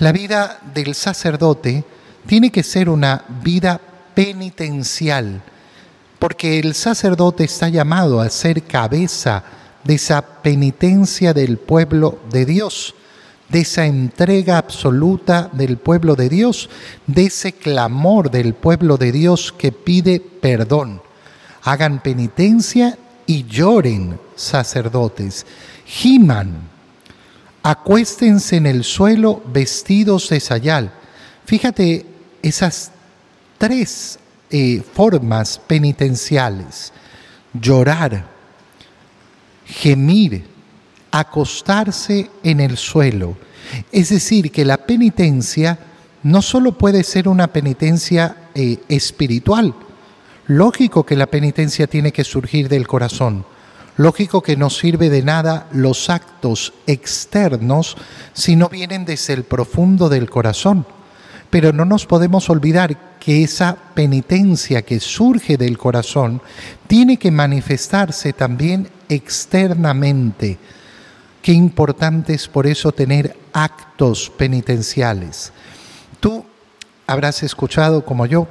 La vida del sacerdote tiene que ser una vida penitencial, porque el sacerdote está llamado a ser cabeza de esa penitencia del pueblo de Dios, de esa entrega absoluta del pueblo de Dios, de ese clamor del pueblo de Dios que pide perdón. Hagan penitencia y lloren, sacerdotes, giman, acuéstense en el suelo vestidos de sayal. Fíjate esas tres eh, formas penitenciales, llorar, gemir, acostarse en el suelo. Es decir, que la penitencia no solo puede ser una penitencia eh, espiritual, lógico que la penitencia tiene que surgir del corazón, lógico que no sirve de nada los actos externos si no vienen desde el profundo del corazón. Pero no nos podemos olvidar que esa penitencia que surge del corazón tiene que manifestarse también externamente. Qué importante es por eso tener actos penitenciales. Tú habrás escuchado como yo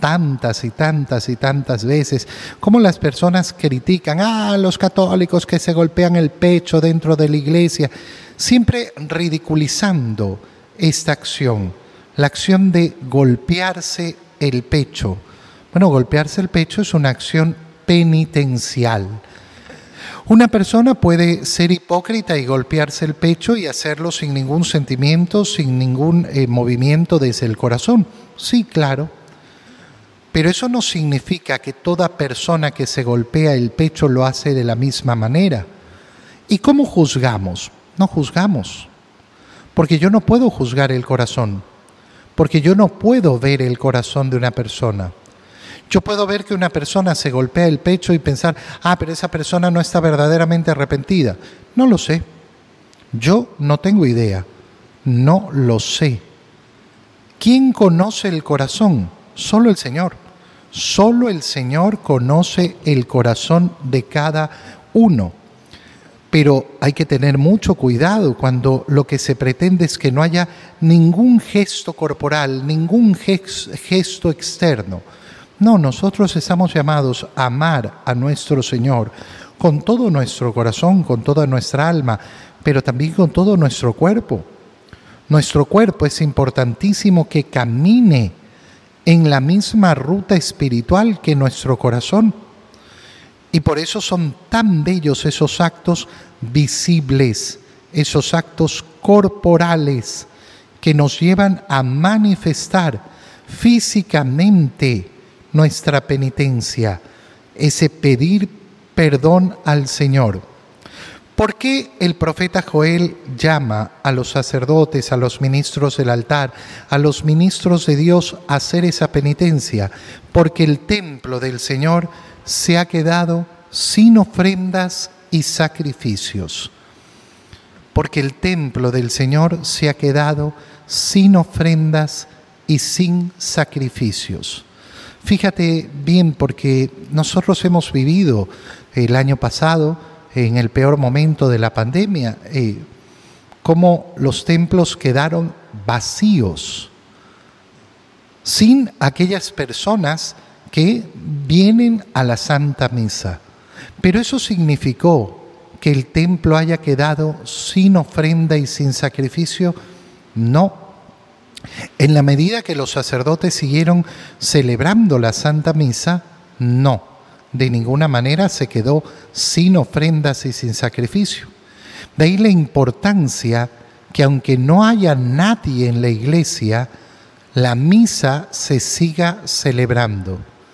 tantas y tantas y tantas veces cómo las personas critican a ah, los católicos que se golpean el pecho dentro de la iglesia, siempre ridiculizando esta acción la acción de golpearse el pecho. Bueno, golpearse el pecho es una acción penitencial. Una persona puede ser hipócrita y golpearse el pecho y hacerlo sin ningún sentimiento, sin ningún eh, movimiento desde el corazón. Sí, claro. Pero eso no significa que toda persona que se golpea el pecho lo hace de la misma manera. ¿Y cómo juzgamos? No juzgamos. Porque yo no puedo juzgar el corazón porque yo no puedo ver el corazón de una persona. Yo puedo ver que una persona se golpea el pecho y pensar, ah, pero esa persona no está verdaderamente arrepentida. No lo sé. Yo no tengo idea. No lo sé. ¿Quién conoce el corazón? Solo el Señor. Solo el Señor conoce el corazón de cada uno. Pero hay que tener mucho cuidado cuando lo que se pretende es que no haya ningún gesto corporal, ningún gesto externo. No, nosotros estamos llamados a amar a nuestro Señor con todo nuestro corazón, con toda nuestra alma, pero también con todo nuestro cuerpo. Nuestro cuerpo es importantísimo que camine en la misma ruta espiritual que nuestro corazón. Y por eso son tan bellos esos actos visibles, esos actos corporales que nos llevan a manifestar físicamente nuestra penitencia, ese pedir perdón al Señor. ¿Por qué el profeta Joel llama a los sacerdotes, a los ministros del altar, a los ministros de Dios a hacer esa penitencia? Porque el templo del Señor se ha quedado sin ofrendas y sacrificios, porque el templo del Señor se ha quedado sin ofrendas y sin sacrificios. Fíjate bien, porque nosotros hemos vivido el año pasado, en el peor momento de la pandemia, eh, cómo los templos quedaron vacíos, sin aquellas personas que vienen a la Santa Misa. Pero eso significó que el templo haya quedado sin ofrenda y sin sacrificio. No. En la medida que los sacerdotes siguieron celebrando la Santa Misa, no. De ninguna manera se quedó sin ofrendas y sin sacrificio. De ahí la importancia que aunque no haya nadie en la iglesia, la misa se siga celebrando